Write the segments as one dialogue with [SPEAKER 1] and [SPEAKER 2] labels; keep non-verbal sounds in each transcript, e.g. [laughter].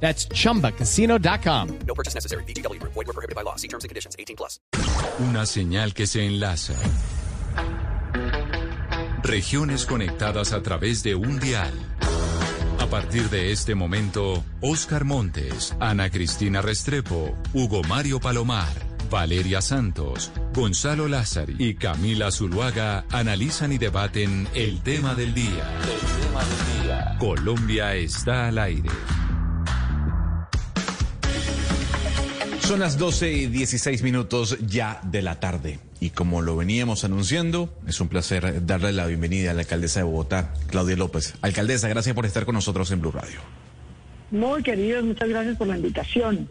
[SPEAKER 1] That's chumbacasino.com.
[SPEAKER 2] No purchase necessary. BGW. Void were prohibited by law. See terms and conditions. 18 plus.
[SPEAKER 3] Una señal que se enlaza. Regiones conectadas a través de un dial. A partir de este momento, Oscar Montes, Ana Cristina Restrepo, Hugo Mario Palomar, Valeria Santos, Gonzalo Lázari y Camila Zuluaga analizan y debaten el tema del día. El tema del día. Colombia está al aire.
[SPEAKER 4] Son las 12 y 16 minutos ya de la tarde. Y como lo veníamos anunciando, es un placer darle la bienvenida a la alcaldesa de Bogotá, Claudia López. Alcaldesa, gracias por estar con nosotros en Blue Radio.
[SPEAKER 5] Muy queridos, muchas gracias por la invitación.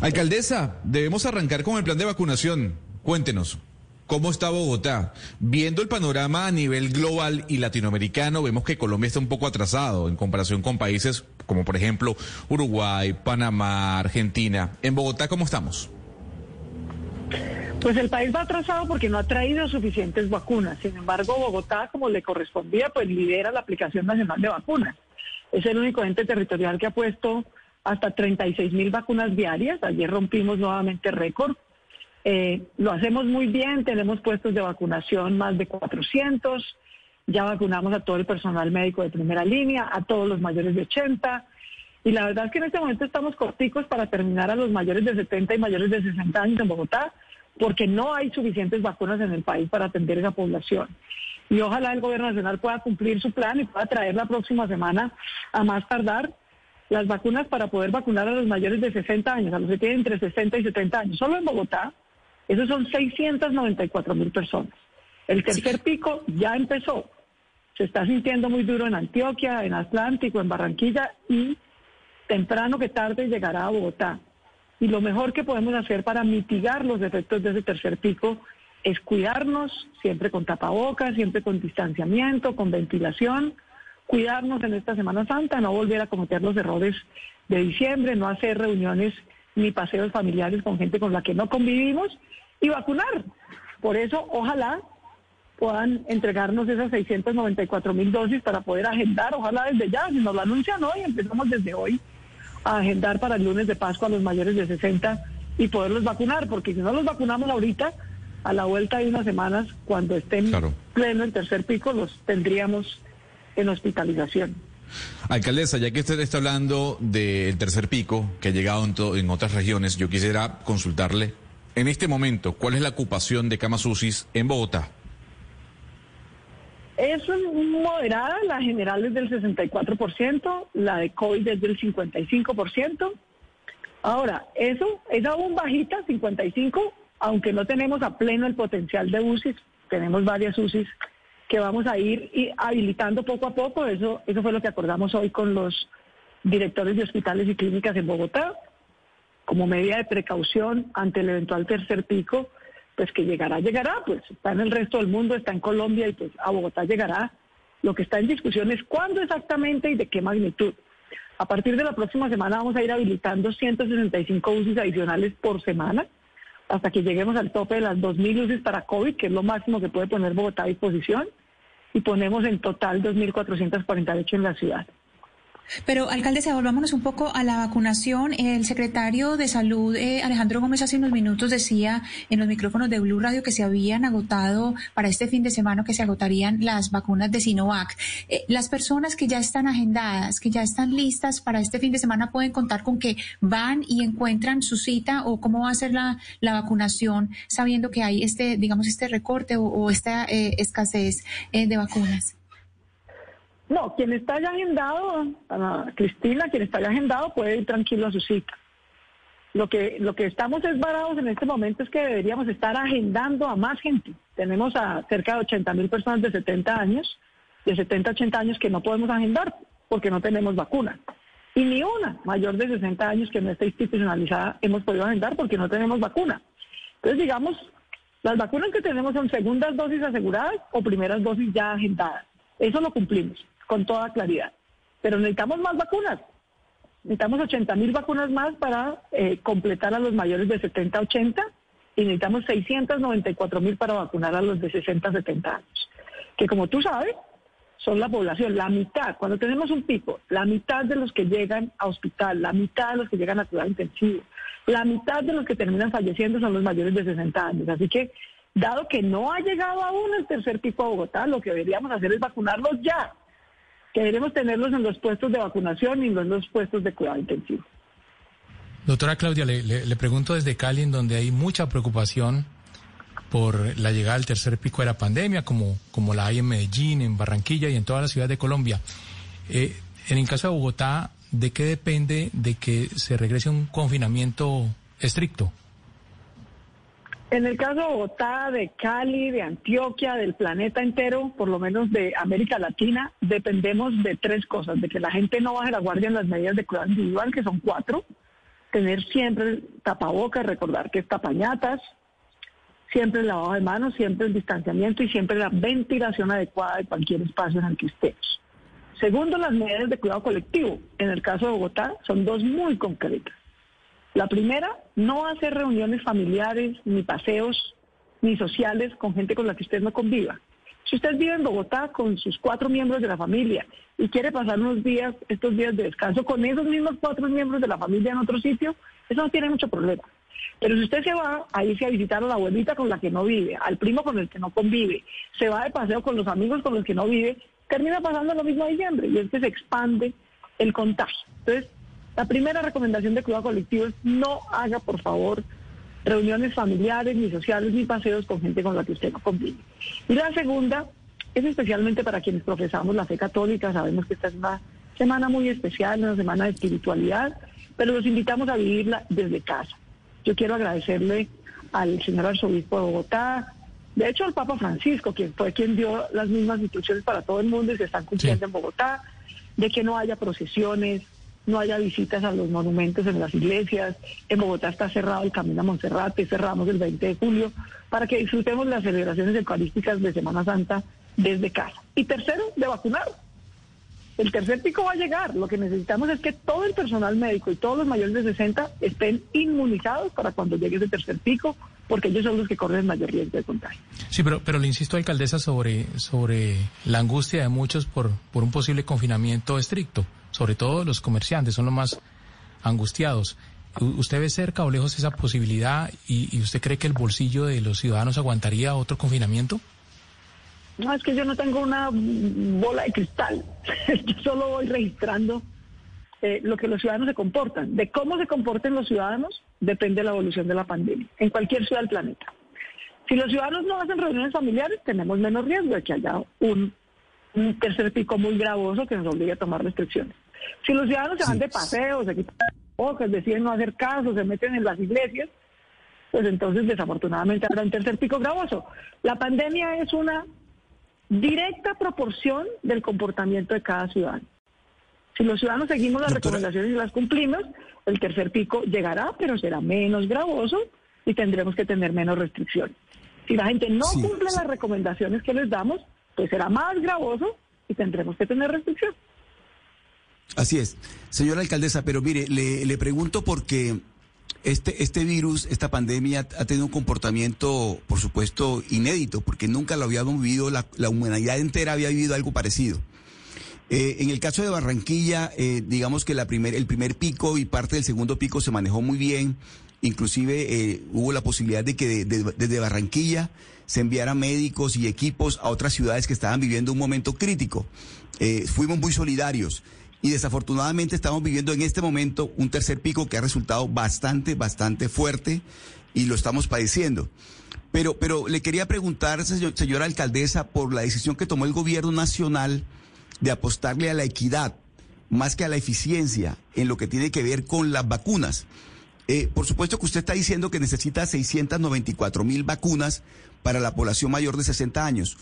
[SPEAKER 4] Alcaldesa, debemos arrancar con el plan de vacunación. Cuéntenos, ¿cómo está Bogotá? Viendo el panorama a nivel global y latinoamericano, vemos que Colombia está un poco atrasado en comparación con países como por ejemplo Uruguay, Panamá, Argentina. En Bogotá, ¿cómo estamos?
[SPEAKER 5] Pues el país va atrasado porque no ha traído suficientes vacunas. Sin embargo, Bogotá, como le correspondía, pues lidera la aplicación nacional de vacunas. Es el único ente territorial que ha puesto hasta 36 mil vacunas diarias. Ayer rompimos nuevamente récord. Eh, lo hacemos muy bien, tenemos puestos de vacunación más de 400. Ya vacunamos a todo el personal médico de primera línea, a todos los mayores de 80. Y la verdad es que en este momento estamos corticos para terminar a los mayores de 70 y mayores de 60 años en Bogotá, porque no hay suficientes vacunas en el país para atender esa población. Y ojalá el gobierno nacional pueda cumplir su plan y pueda traer la próxima semana, a más tardar, las vacunas para poder vacunar a los mayores de 60 años, a los que tienen entre 60 y 70 años. Solo en Bogotá, esos son 694 mil personas. El tercer pico ya empezó se está sintiendo muy duro en Antioquia, en Atlántico, en Barranquilla y temprano que tarde llegará a Bogotá. Y lo mejor que podemos hacer para mitigar los efectos de ese tercer pico es cuidarnos, siempre con tapabocas, siempre con distanciamiento, con ventilación, cuidarnos en esta Semana Santa, no volver a cometer los errores de diciembre, no hacer reuniones ni paseos familiares con gente con la que no convivimos y vacunar. Por eso, ojalá puedan entregarnos esas 694 mil dosis para poder agendar, ojalá desde ya, si nos lo anuncian hoy, empezamos desde hoy a agendar para el lunes de Pascua a los mayores de 60 y poderlos vacunar, porque si no los vacunamos ahorita, a la vuelta de unas semanas, cuando estén
[SPEAKER 4] Claro.
[SPEAKER 5] pleno el tercer pico, los tendríamos en hospitalización.
[SPEAKER 4] Alcaldesa, ya que usted está hablando del tercer pico que ha llegado en, en otras regiones, yo quisiera consultarle, en este momento, ¿cuál es la ocupación de camas UCI en Bogotá?
[SPEAKER 5] Es moderada, la general es del 64%, la de COVID es del 55%. Ahora, eso es aún bajita, 55, aunque no tenemos a pleno el potencial de UCI, tenemos varias UCI que vamos a ir habilitando poco a poco, eso, eso fue lo que acordamos hoy con los directores de hospitales y clínicas en Bogotá, como medida de precaución ante el eventual tercer pico, pues que llegará, llegará, pues está en el resto del mundo, está en Colombia y pues a Bogotá llegará. Lo que está en discusión es cuándo exactamente y de qué magnitud. A partir de la próxima semana vamos a ir habilitando 165 UCIs adicionales por semana hasta que lleguemos al tope de las 2.000 UCIs para COVID, que es lo máximo que puede poner Bogotá a disposición, y ponemos en total 2.448 en la ciudad.
[SPEAKER 6] Pero, alcaldesa, volvámonos un poco a la vacunación. El secretario de Salud, eh, Alejandro Gómez, hace unos minutos decía en los micrófonos de Blue Radio que se habían agotado para este fin de semana, que se agotarían las vacunas de Sinovac. Eh, las personas que ya están agendadas, que ya están listas para este fin de semana, pueden contar con que van y encuentran su cita o cómo va a ser la, la vacunación, sabiendo que hay este, digamos, este recorte o, o esta eh, escasez eh, de vacunas.
[SPEAKER 5] No, quien está ya agendado, Ana Cristina, quien está ya agendado puede ir tranquilo a su cita. Lo que, lo que estamos es varados en este momento es que deberíamos estar agendando a más gente. Tenemos a cerca de 80 mil personas de 70 años, de 70 a 80 años que no podemos agendar porque no tenemos vacuna. Y ni una mayor de 60 años que no esté institucionalizada hemos podido agendar porque no tenemos vacuna. Entonces, digamos, las vacunas que tenemos son segundas dosis aseguradas o primeras dosis ya agendadas. Eso lo cumplimos con toda claridad. Pero necesitamos más vacunas. Necesitamos 80 mil vacunas más para eh, completar a los mayores de 70 a 80 y necesitamos 694 mil para vacunar a los de 60 a 70 años. Que como tú sabes, son la población, la mitad, cuando tenemos un pico, la mitad de los que llegan a hospital, la mitad de los que llegan a cuidado intensivo, la mitad de los que terminan falleciendo son los mayores de 60 años. Así que, dado que no ha llegado aún el tercer pico a Bogotá, lo que deberíamos hacer es vacunarlos ya. Que tenerlos en los puestos de vacunación y en los puestos de cuidado intensivo.
[SPEAKER 7] Doctora Claudia, le, pregunto desde Cali, en donde hay mucha preocupación por la llegada del tercer pico de la pandemia, como, como la hay en Medellín, en Barranquilla y en todas las ciudades de Colombia. Eh, en el caso de Bogotá, ¿de qué depende de que se regrese un confinamiento estricto?
[SPEAKER 5] En el caso de Bogotá, de Cali, de Antioquia, del planeta entero, por lo menos de América Latina, dependemos de tres cosas. De que la gente no baje la guardia en las medidas de cuidado individual, que son cuatro. Tener siempre tapabocas, recordar que es tapañatas, siempre el lavado de manos, siempre el distanciamiento y siempre la ventilación adecuada de cualquier espacio en el que. Segundo, las medidas de cuidado colectivo. En el caso de Bogotá son dos muy concretas. La primera, no hacer reuniones familiares, ni paseos, ni sociales con gente con la que usted no conviva. Si usted vive en Bogotá con sus cuatro miembros de la familia y quiere pasar unos días, estos días de descanso con esos mismos cuatro miembros de la familia en otro sitio, eso no tiene mucho problema. Pero si usted se va a irse a visitar a la abuelita con la que no vive, al primo con el que no convive, se va de paseo con los amigos con los que no vive, termina pasando lo mismo a diciembre y es que se expande el contagio. Entonces, la primera recomendación de cuidado colectivo es no haga, por favor, reuniones familiares, ni sociales, ni paseos con gente con la que usted no convive. Y la segunda es especialmente para quienes profesamos la fe católica, sabemos que esta es una semana muy especial, una semana de espiritualidad, pero los invitamos a vivirla desde casa. Yo quiero agradecerle al señor arzobispo de Bogotá, de hecho al Papa Francisco, quien fue quien dio las mismas instrucciones para todo el mundo y se están cumpliendo en Bogotá, de que no haya procesiones, no haya visitas a los monumentos en las iglesias. En Bogotá está cerrado el Camino a Monserrate, cerramos el 20 de julio, para que disfrutemos las celebraciones eucarísticas de Semana Santa desde casa. Y tercero, de vacunar. El tercer pico va a llegar. Lo que necesitamos es que todo el personal médico y todos los mayores de 60 estén inmunizados para cuando llegue ese tercer pico, porque ellos son los que corren mayor riesgo de contagio.
[SPEAKER 7] Sí, pero, pero le insisto, alcaldesa, sobre, sobre la angustia de muchos por, por un posible confinamiento estricto. Sobre todo los comerciantes son los más angustiados. ¿Usted ve cerca o lejos esa posibilidad y, usted cree que el bolsillo de los ciudadanos aguantaría otro confinamiento?
[SPEAKER 5] No, es que yo no tengo una bola de cristal. [laughs] yo solo voy registrando eh, lo que los ciudadanos se comportan. De cómo se comporten los ciudadanos depende de la evolución de la pandemia en cualquier ciudad del planeta. Si los ciudadanos no hacen reuniones familiares, tenemos menos riesgo de que haya un, tercer pico muy gravoso que nos obligue a tomar restricciones. Si los ciudadanos se van de paseo, se quitan bocas, deciden no hacer caso, se meten en las iglesias, pues entonces desafortunadamente habrá un tercer pico gravoso. La pandemia es una directa proporción del comportamiento de cada ciudadano. Si los ciudadanos seguimos las recomendaciones y las cumplimos, el tercer pico llegará, pero será menos gravoso y tendremos que tener menos restricciones. Si la gente no cumple las recomendaciones que les damos, pues será más gravoso y tendremos que tener restricciones.
[SPEAKER 8] Así es. Señora alcaldesa, pero mire, le, pregunto porque este, este virus, esta pandemia ha tenido un comportamiento, por supuesto, inédito, porque nunca lo habíamos vivido, la, humanidad entera había vivido algo parecido. Eh, en el caso de Barranquilla, eh, digamos que la el primer pico y parte del segundo pico se manejó muy bien. Inclusive eh, hubo la posibilidad de que desde Barranquilla se enviaran médicos y equipos a otras ciudades que estaban viviendo un momento crítico. fuimos muy solidarios y desafortunadamente estamos viviendo en este momento un tercer pico que ha resultado bastante, bastante fuerte y lo estamos padeciendo. Pero, pero le quería preguntar, señora alcaldesa, por la decisión que tomó el gobierno nacional de apostarle a la equidad más que a la eficiencia en lo que tiene que ver con las vacunas. Eh, por supuesto que usted está diciendo que necesita 694 mil vacunas para la población mayor de 60 años,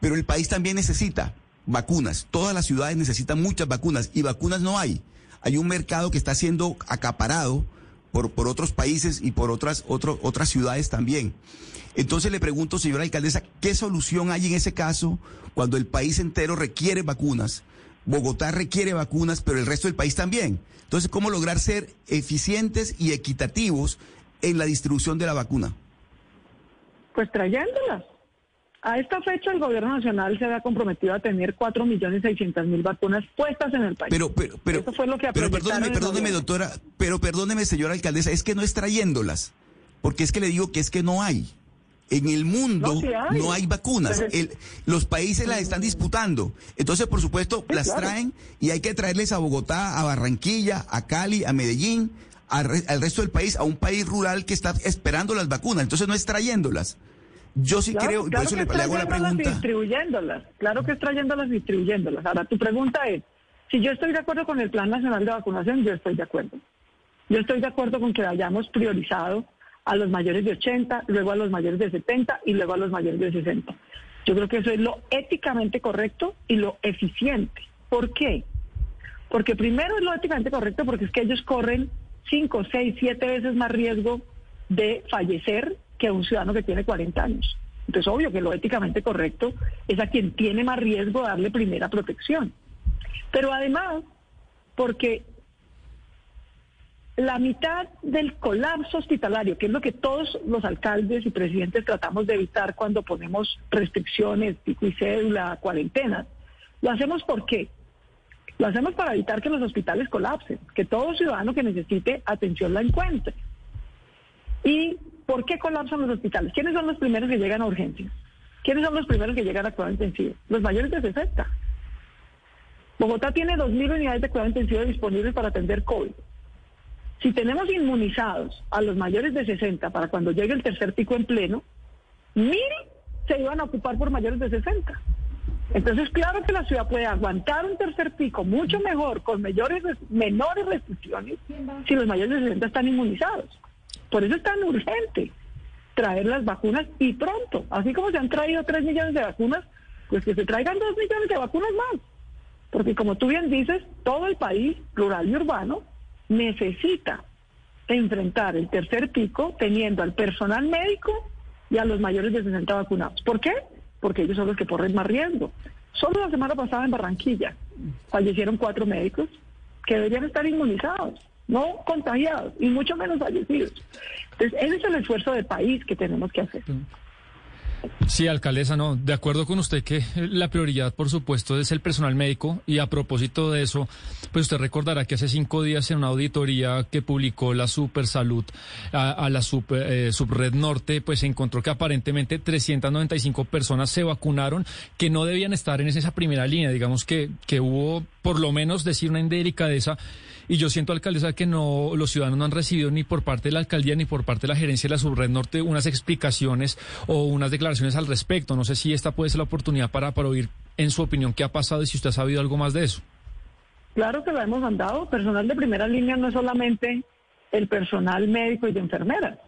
[SPEAKER 8] pero el país también necesita vacunas. Todas las ciudades necesitan muchas vacunas y vacunas no hay. hay un mercado que está siendo acaparado por, por otros países y por otras, otro, otras ciudades también. Entonces le pregunto, señora alcaldesa, ¿qué solución hay en ese caso cuando el país entero requiere vacunas? Bogotá requiere vacunas, pero el resto del país también. Entonces, ¿cómo lograr ser eficientes y equitativos en la distribución de la vacuna?
[SPEAKER 5] Pues trayéndolas. A esta fecha el gobierno nacional se había comprometido a tener 4.600.000 vacunas puestas en el país.
[SPEAKER 8] Pero, pero, pero,
[SPEAKER 5] Eso fue lo que
[SPEAKER 8] pero perdóneme, perdóneme, doctora, pero perdóneme, señora alcaldesa, es que no es trayéndolas, porque es que le digo que es que no hay. En el mundo
[SPEAKER 5] No, sí hay.
[SPEAKER 8] no hay vacunas. El- los países las están disputando. Entonces, por supuesto,
[SPEAKER 5] Sí,
[SPEAKER 8] las
[SPEAKER 5] claro.
[SPEAKER 8] traen y hay que traerles a Bogotá, a Barranquilla, a Cali, a Medellín, al resto del país, a un país rural que está esperando las vacunas. Entonces, no es trayéndolas. Yo sí
[SPEAKER 5] Claro,
[SPEAKER 8] creo, y por
[SPEAKER 5] claro
[SPEAKER 8] eso
[SPEAKER 5] que
[SPEAKER 8] le, le hago la pregunta.
[SPEAKER 5] distribuyéndolas. Claro que es trayéndolas y distribuyéndolas. Ahora, tu pregunta es, si yo estoy de acuerdo con el Plan Nacional de Vacunación, yo estoy de acuerdo. Yo estoy de acuerdo con que hayamos priorizado a los mayores de 80, luego a los mayores de 70 y luego a los mayores de 60. Yo creo que eso es lo éticamente correcto y lo eficiente. ¿Por qué? Porque primero es lo éticamente correcto porque es que ellos corren 5, 6, 7 veces más riesgo de fallecer que un ciudadano que tiene 40 años. Entonces, obvio que lo éticamente correcto es a quien tiene más riesgo darle primera protección. Pero además, porque la mitad del colapso hospitalario, que es lo que todos los alcaldes y presidentes tratamos de evitar cuando ponemos restricciones, pico y cédula, cuarentenas, lo hacemos ¿por qué? Lo hacemos para evitar que los hospitales colapsen, que todo ciudadano que necesite atención la encuentre. ¿Y por qué colapsan los hospitales? ¿Quiénes son los primeros que llegan a urgencias? ¿Quiénes son los primeros que llegan a cuidado intensivo? Los mayores de 60. Bogotá tiene 2.000 unidades de cuidado intensivo disponibles para atender COVID. Si tenemos inmunizados a los mayores de 60 para cuando llegue el tercer pico en pleno, mil se iban a ocupar por mayores de 60. Entonces, claro que la ciudad puede aguantar un tercer pico mucho mejor, con menores restricciones, si los mayores de 60 están inmunizados. Por eso es tan urgente traer las vacunas y pronto. Así como se han traído 3 millones de vacunas, pues que se traigan 2 millones de vacunas más. Porque como tú bien dices, todo el país, rural y urbano, necesita enfrentar el tercer pico teniendo al personal médico y a los mayores de 60 vacunados. ¿Por qué? Porque ellos son los que corren más riesgo. Solo la semana pasada en Barranquilla fallecieron cuatro médicos que deberían estar inmunizados, no contagiados y mucho menos fallecidos. Entonces, ese es el esfuerzo de país que tenemos que hacer.
[SPEAKER 9] Sí, alcaldesa, no, de acuerdo con usted que la prioridad, por supuesto, es el personal médico y a propósito de eso, pues usted recordará que hace cinco días en una auditoría que publicó la Supersalud a, a la Super, eh, Subred Norte, pues se encontró que aparentemente 395 personas se vacunaron que no debían estar en esa primera línea, digamos que, que hubo por lo menos decir una indelicadeza y yo siento, alcaldesa, que no los ciudadanos no han recibido ni por parte de la alcaldía ni por parte de la gerencia de la Subred Norte unas explicaciones o unas declaraciones al respecto. No sé si esta puede ser la oportunidad para, para oír en su opinión qué ha pasado y si usted ha sabido algo más de eso.
[SPEAKER 5] Claro que lo hemos mandado. Personal de primera línea no es solamente el personal médico y de enfermeras.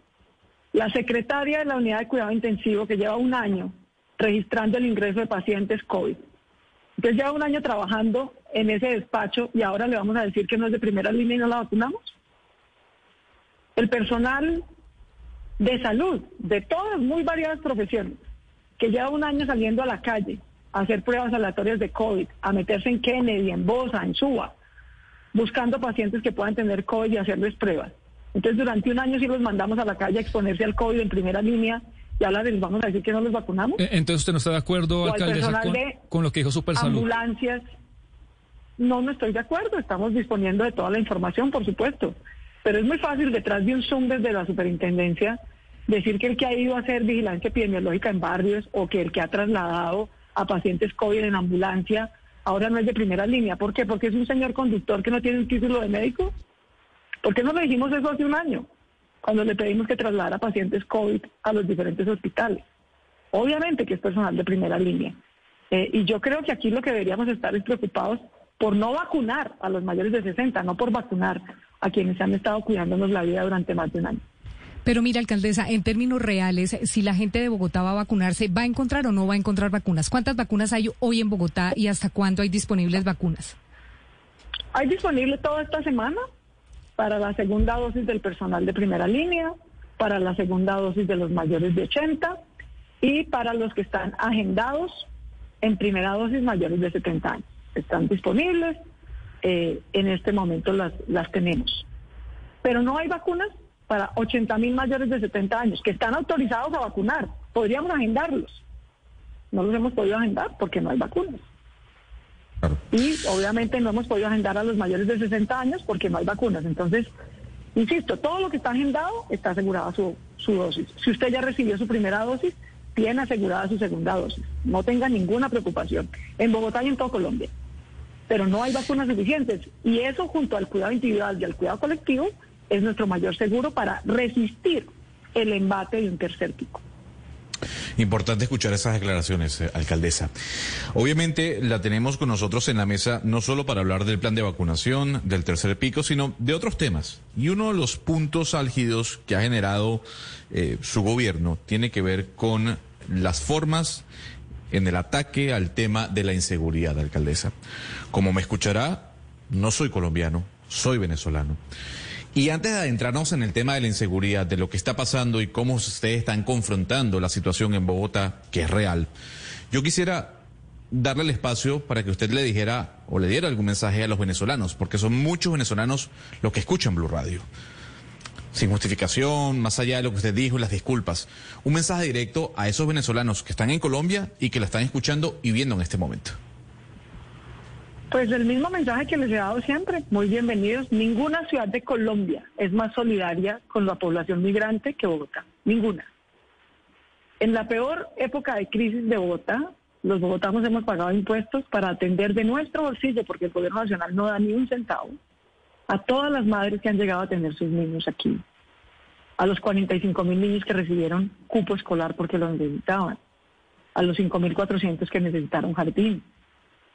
[SPEAKER 5] La secretaria de la unidad de cuidado intensivo que lleva un año registrando el ingreso de pacientes COVID. Entonces lleva un año trabajando en ese despacho y ahora le vamos a decir que no es de primera línea y no la vacunamos. El personal de salud, de todas muy variadas profesiones, que lleva un año saliendo a la calle a hacer pruebas aleatorias de COVID, a meterse en Kennedy, en Bosa, en Suba, buscando pacientes que puedan tener COVID y hacerles pruebas. Entonces, durante un año sí los mandamos a la calle a exponerse al COVID en primera línea y ahora les vamos a decir que no los vacunamos.
[SPEAKER 9] Eh, Entonces usted no está de acuerdo, alcaldesa, con,
[SPEAKER 5] de
[SPEAKER 9] con lo que dijo Supersalud.
[SPEAKER 5] ambulancias. No, no estoy de acuerdo. Estamos disponiendo de toda la información, por supuesto. Pero es muy fácil detrás de un Zoom desde la superintendencia decir que el que ha ido a hacer vigilancia epidemiológica en barrios o que el que ha trasladado a pacientes COVID en ambulancia ahora no es de primera línea. ¿Por qué? Porque es un señor conductor que no tiene un título de médico. ¿Por qué no le dijimos eso hace un año? Cuando le pedimos que trasladara pacientes COVID a los diferentes hospitales. Obviamente que es personal de primera línea. Eh, y yo creo que aquí lo que deberíamos estar es preocupados por no vacunar a los mayores de 60, no por vacunar a quienes han estado cuidándonos la vida durante más de un año.
[SPEAKER 10] Pero mira, alcaldesa, en términos reales, si la gente de Bogotá va a vacunarse, ¿va a encontrar o no va a encontrar vacunas? ¿Cuántas vacunas hay hoy en Bogotá y hasta cuándo hay disponibles vacunas?
[SPEAKER 5] Hay disponible toda esta semana para la segunda dosis del personal de primera línea, para la segunda dosis de los mayores de 80 y para los que están agendados en primera dosis mayores de 70 años. Están disponibles, eh, en este momento las, las tenemos. Pero no hay vacunas para 80 mil mayores de 70 años que están autorizados a vacunar. Podríamos agendarlos. No los hemos podido agendar porque no hay vacunas. Y obviamente no hemos podido agendar a los mayores de 60 años porque no hay vacunas. Entonces, insisto, todo lo que está agendado está asegurada su, su dosis. Si usted ya recibió su primera dosis, tiene asegurada su segunda dosis. No tenga ninguna preocupación. En Bogotá y en todo Colombia. Pero no hay vacunas suficientes. Y eso junto al cuidado individual y al cuidado colectivo es nuestro mayor seguro para resistir el embate de un tercer pico.
[SPEAKER 4] Importante escuchar esas declaraciones, eh, alcaldesa. Obviamente la tenemos con nosotros en la mesa no solo para hablar del plan de vacunación, del tercer pico, sino de otros temas. Y uno de los puntos álgidos que ha generado eh, su gobierno tiene que ver con las formas en el ataque al tema de la inseguridad, alcaldesa. Como me escuchará, no soy colombiano, soy venezolano. Y antes de adentrarnos en el tema de la inseguridad, de lo que está pasando y cómo ustedes están confrontando la situación en Bogotá, que es real, yo quisiera darle el espacio para que usted le dijera o le diera algún mensaje a los venezolanos, porque son muchos venezolanos los que escuchan Blue Radio. Sin justificación, más allá de lo que usted dijo y las disculpas. Un mensaje directo a esos venezolanos que están en Colombia y que la están escuchando y viendo en este momento.
[SPEAKER 5] Pues el mismo mensaje que les he dado siempre, muy bienvenidos. Ninguna ciudad de Colombia es más solidaria con la población migrante que Bogotá, ninguna. En la peor época de crisis de Bogotá, los bogotanos hemos pagado impuestos para atender de nuestro bolsillo, porque el gobierno nacional no da ni un centavo, a todas las madres que han llegado a tener sus niños aquí, a los 45 mil niños que recibieron cupo escolar porque lo necesitaban, a los 5.400 que necesitaron jardín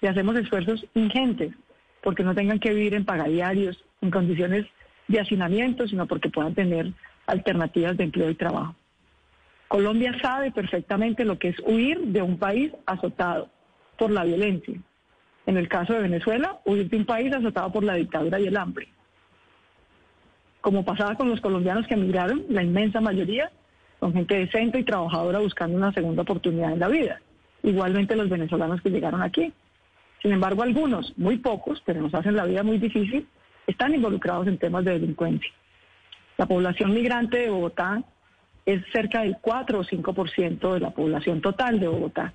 [SPEAKER 5] y hacemos esfuerzos ingentes porque no tengan que vivir en pagadiarios, en condiciones de hacinamiento, sino porque puedan tener alternativas de empleo y trabajo. Colombia sabe perfectamente lo que es huir de un país azotado por la violencia. En el caso de Venezuela, huir un país azotado por la dictadura y el hambre. Como pasaba con los colombianos que emigraron, la inmensa mayoría son gente decente y trabajadora buscando una segunda oportunidad en la vida. Igualmente los venezolanos que llegaron aquí. Sin embargo, algunos, muy pocos, pero nos hacen la vida muy difícil, están involucrados en temas de delincuencia. La población migrante de Bogotá es cerca del 4 o 5% de la población total de Bogotá.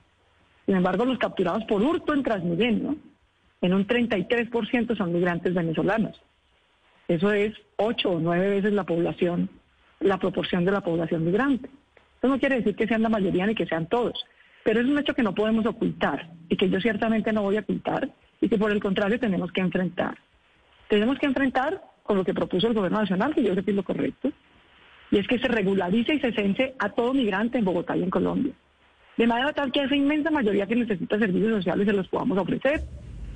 [SPEAKER 5] Sin embargo, los capturados por hurto en Transmilenio, en un 33% son migrantes venezolanos. Eso es 8 o 9 veces la población, la proporción de la población migrante. Eso no quiere decir que sean la mayoría ni que sean todos, pero es un hecho que no podemos ocultar y que yo ciertamente no voy a ocultar y que por el contrario tenemos que enfrentar. Tenemos que enfrentar con lo que propuso el gobierno nacional, que yo creo que es lo correcto, y es que se regularice y se cense a todo migrante en Bogotá y en Colombia. De manera tal que a esa inmensa mayoría que necesita servicios sociales se los podamos ofrecer,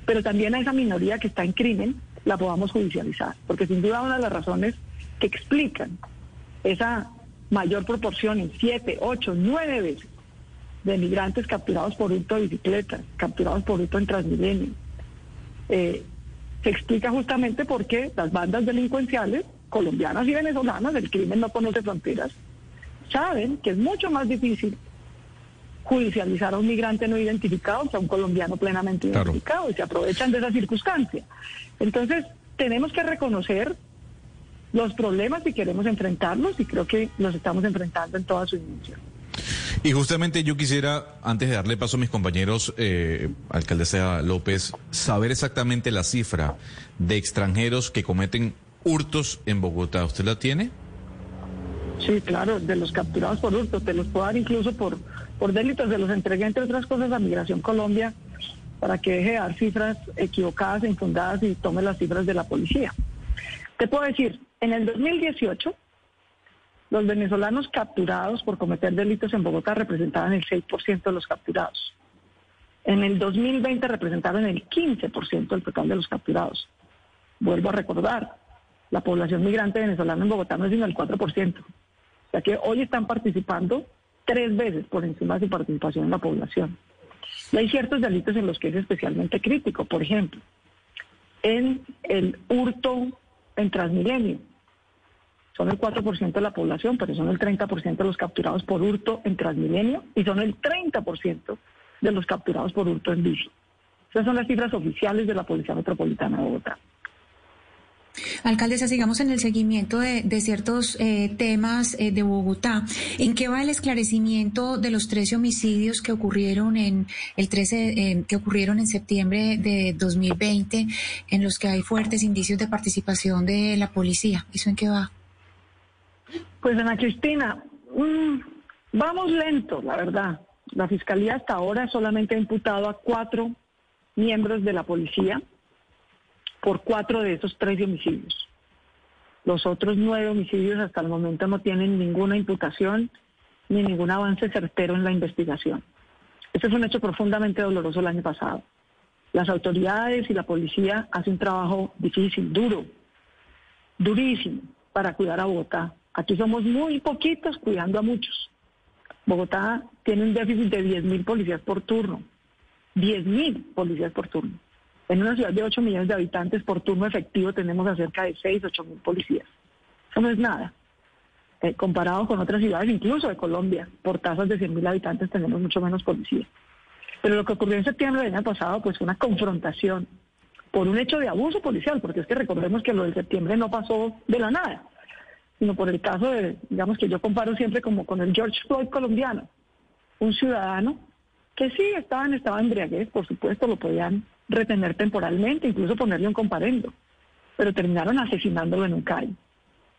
[SPEAKER 5] pero también a esa minoría que está en crimen la podamos judicializar, porque sin duda una de las razones que explican esa mayor proporción en siete, ocho, nueve veces de migrantes capturados por hurto de bicicletas, capturados por hurto en Transmilenio. Eh, se explica justamente porque las bandas delincuenciales, colombianas y venezolanas, el crimen no conoce fronteras, saben que es mucho más difícil judicializar a un migrante no identificado que a un colombiano plenamente identificado y se aprovechan de esa circunstancia. Entonces, tenemos que reconocer los problemas si queremos enfrentarlos y creo que los estamos enfrentando en toda su dimensión.
[SPEAKER 4] Y justamente yo quisiera, antes de darle paso a mis compañeros, eh, alcaldesa López, saber exactamente la cifra de extranjeros que cometen hurtos en Bogotá. ¿Usted la tiene?
[SPEAKER 5] Sí, claro, de los capturados por hurtos, te los puedo dar incluso por, por delitos, de los entregué entre otras cosas a Migración Colombia para que deje de dar cifras equivocadas e infundadas y tome las cifras de la policía. Te puedo decir, en el 2018 los venezolanos capturados por cometer delitos en Bogotá representaban el 6% de los capturados. En el 2020 representaron el 15% del total de los capturados. Vuelvo a recordar, la población migrante venezolana en Bogotá no es sino el 4%. O sea que hoy están participando tres veces por encima de su participación en la población. Y hay ciertos delitos en los que es especialmente crítico. Por ejemplo, en el hurto en Transmilenio. Son el 4% de la población, pero son el 30% de los capturados por hurto en Transmilenio y son el 30% de los capturados por hurto en bici. Esas son las cifras oficiales de la Policía Metropolitana de Bogotá.
[SPEAKER 6] Alcaldesa, sigamos en el seguimiento de, ciertos eh, temas eh, de Bogotá. ¿En qué va el esclarecimiento de los 13 homicidios que ocurrieron en el 13 eh, que ocurrieron en septiembre de 2020, en los que hay fuertes indicios de participación de la policía? ¿Eso en qué va?
[SPEAKER 5] Pues Ana Cristina, mm, vamos lento, la verdad. La fiscalía hasta ahora solamente ha imputado a cuatro miembros de la policía por cuatro de esos tres homicidios. Los otros nueve homicidios hasta el momento no tienen ninguna imputación ni ningún avance certero en la investigación. Este es un hecho profundamente doloroso el año pasado. Las autoridades y la policía hacen un trabajo difícil, duro, durísimo para cuidar a Bogotá. Aquí somos muy poquitos cuidando a muchos. Bogotá tiene un déficit de 10.000 policías por turno. 10.000 policías por turno. En una ciudad de 8 millones de habitantes, por turno efectivo tenemos a cerca de 6, 8 mil policías. Eso no es nada. Eh, comparado con otras ciudades, incluso de Colombia, por tasas de 100 mil habitantes tenemos mucho menos policías. Pero lo que ocurrió en septiembre del año pasado, pues una confrontación por un hecho de abuso policial, porque es que recordemos que lo de septiembre no pasó de la nada, sino por el caso de, digamos que yo comparo siempre como con el George Floyd colombiano, un ciudadano que sí estaba en estado embriaguez, por supuesto, lo podían retener temporalmente, incluso ponerle un comparendo, pero terminaron asesinándolo en un CAI,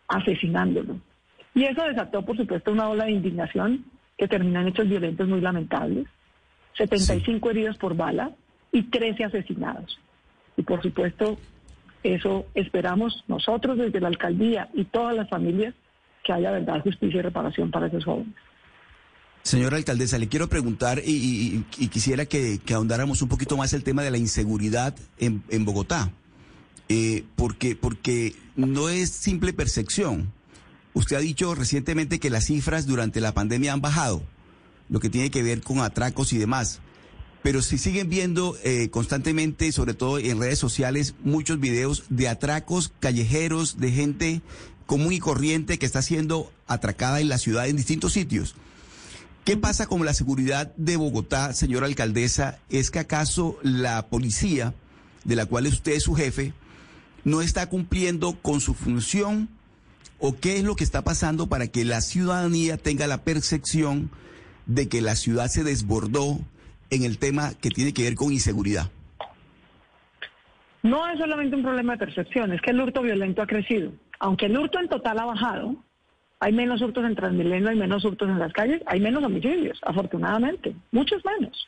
[SPEAKER 5] asesinándolo. Y eso desató, por supuesto, una ola de indignación que termina en hechos violentos muy lamentables, 75 heridos por bala y 13 asesinados. Y por supuesto, eso esperamos nosotros desde la alcaldía y todas las familias que haya verdad, justicia y reparación para esos jóvenes.
[SPEAKER 8] Señora alcaldesa, le quiero preguntar y, quisiera que, ahondáramos un poquito más el tema de la inseguridad en, Bogotá, eh, porque, porque no es simple percepción. Usted ha dicho recientemente que las cifras durante la pandemia han bajado, lo que tiene que ver con atracos y demás. Pero se siguen viendo eh, constantemente, sobre todo en redes sociales, muchos videos de atracos callejeros, de gente común y corriente que está siendo atracada en la ciudad en distintos sitios. ¿Qué pasa con la seguridad de Bogotá, señora alcaldesa? ¿Es que acaso la policía, de la cual usted es su jefe, no está cumpliendo con su función? ¿O qué es lo que está pasando para que la ciudadanía tenga la percepción de que la ciudad se desbordó en el tema que tiene que ver con inseguridad?
[SPEAKER 5] No es solamente un problema de percepción, es que el hurto violento ha crecido. Aunque el hurto en total ha bajado, hay menos hurtos en Transmilenio, hay menos hurtos en las calles, hay menos homicidios, afortunadamente, muchos menos.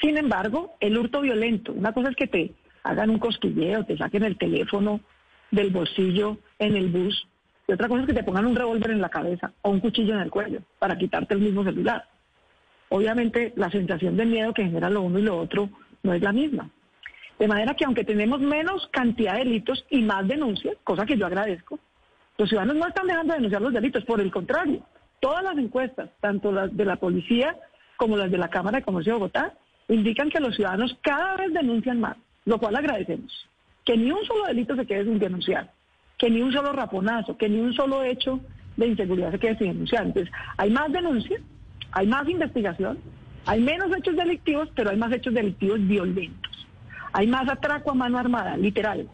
[SPEAKER 5] Sin embargo, el hurto violento, una cosa es que te hagan un cosquilleo, te saquen el teléfono del bolsillo en el bus, y otra cosa es que te pongan un revólver en la cabeza o un cuchillo en el cuello para quitarte el mismo celular. Obviamente la sensación de miedo que genera lo uno y lo otro no es la misma. De manera que aunque tenemos menos cantidad de delitos y más denuncias, cosa que yo agradezco, los ciudadanos no están dejando de denunciar los delitos, por el contrario, todas las encuestas, tanto las de la policía como las de la Cámara de Comercio de Bogotá, indican que los ciudadanos cada vez denuncian más, lo cual agradecemos. Que ni un solo delito se quede sin denunciar, que ni un solo raponazo, que ni un solo hecho de inseguridad se quede sin denunciar. Entonces, hay más denuncias, hay más investigación, hay menos hechos delictivos, pero hay más hechos delictivos violentos. Hay más atraco a mano armada, literal.